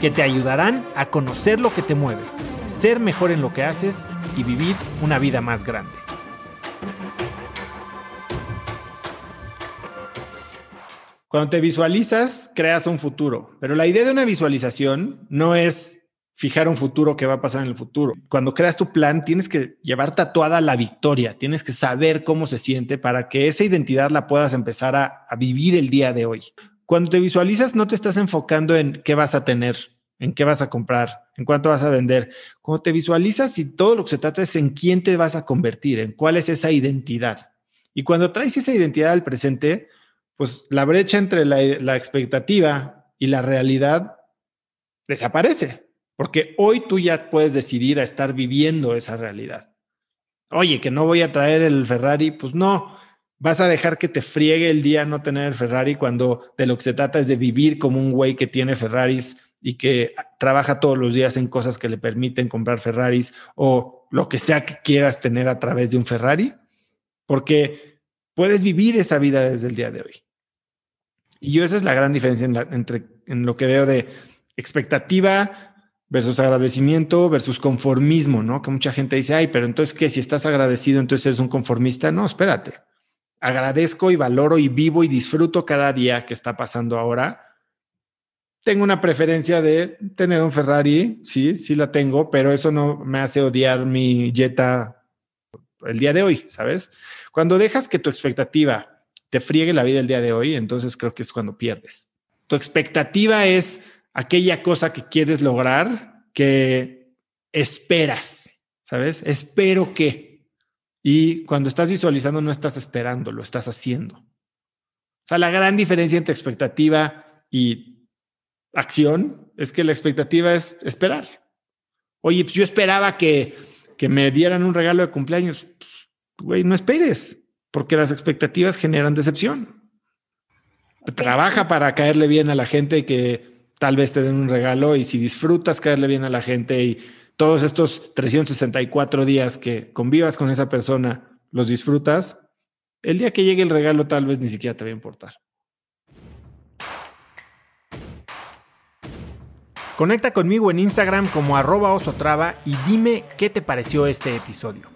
que te ayudarán a conocer lo que te mueve, ser mejor en lo que haces y vivir una vida más grande. Cuando te visualizas, creas un futuro, pero la idea de una visualización no es fijar un futuro que va a pasar en el futuro. Cuando creas tu plan, tienes que llevar tatuada la victoria, tienes que saber cómo se siente para que esa identidad la puedas empezar a, a vivir el día de hoy. Cuando te visualizas, no te estás enfocando en qué vas a tener, en qué vas a comprar, en cuánto vas a vender. Cuando te visualizas y todo lo que se trata es en quién te vas a convertir, en cuál es esa identidad. Y cuando traes esa identidad al presente, pues la brecha entre la, expectativa y la realidad desaparece, porque hoy tú ya puedes decidir a estar viviendo esa realidad. Oye, que no voy a traer el Ferrari, pues no, vas a dejar que te friegue el día no tener el Ferrari cuando de lo que se trata es de vivir como un güey que tiene Ferraris y que trabaja todos los días en cosas que le permiten comprar Ferraris o lo que sea que quieras tener a través de un Ferrari, porque puedes vivir esa vida desde el día de hoy. Y yo esa es la gran diferencia en entre en lo que veo de expectativa versus agradecimiento versus conformismo, ¿no? Que mucha gente dice, ay, pero entonces, ¿qué? Si estás agradecido, entonces eres un conformista. No, espérate. Agradezco y valoro y vivo y disfruto cada día que está pasando ahora tengo una preferencia de tener un Ferrari, sí, sí la tengo, pero eso no me hace odiar mi Jetta el día de hoy, ¿sabes? Cuando dejas que tu expectativa te friegue la vida el día de hoy, entonces creo que es cuando pierdes. Tu expectativa es aquella cosa que quieres lograr, que esperas, ¿sabes? Espero que. Y cuando estás visualizando no estás esperando, lo estás haciendo. O sea, la gran diferencia entre expectativa y acción es que la expectativa es esperar. Oye, pues yo esperaba que, que me dieran un regalo de cumpleaños. Güey, no esperes, porque las expectativas generan decepción. Trabaja para caerle bien a la gente y que tal vez te den un regalo y si disfrutas caerle bien a la gente y todos estos 364 días que convivas con esa persona los disfrutas, el día que llegue el regalo tal vez ni siquiera te va a importar. Conecta conmigo en Instagram como arroba osotrava y dime qué te pareció este episodio.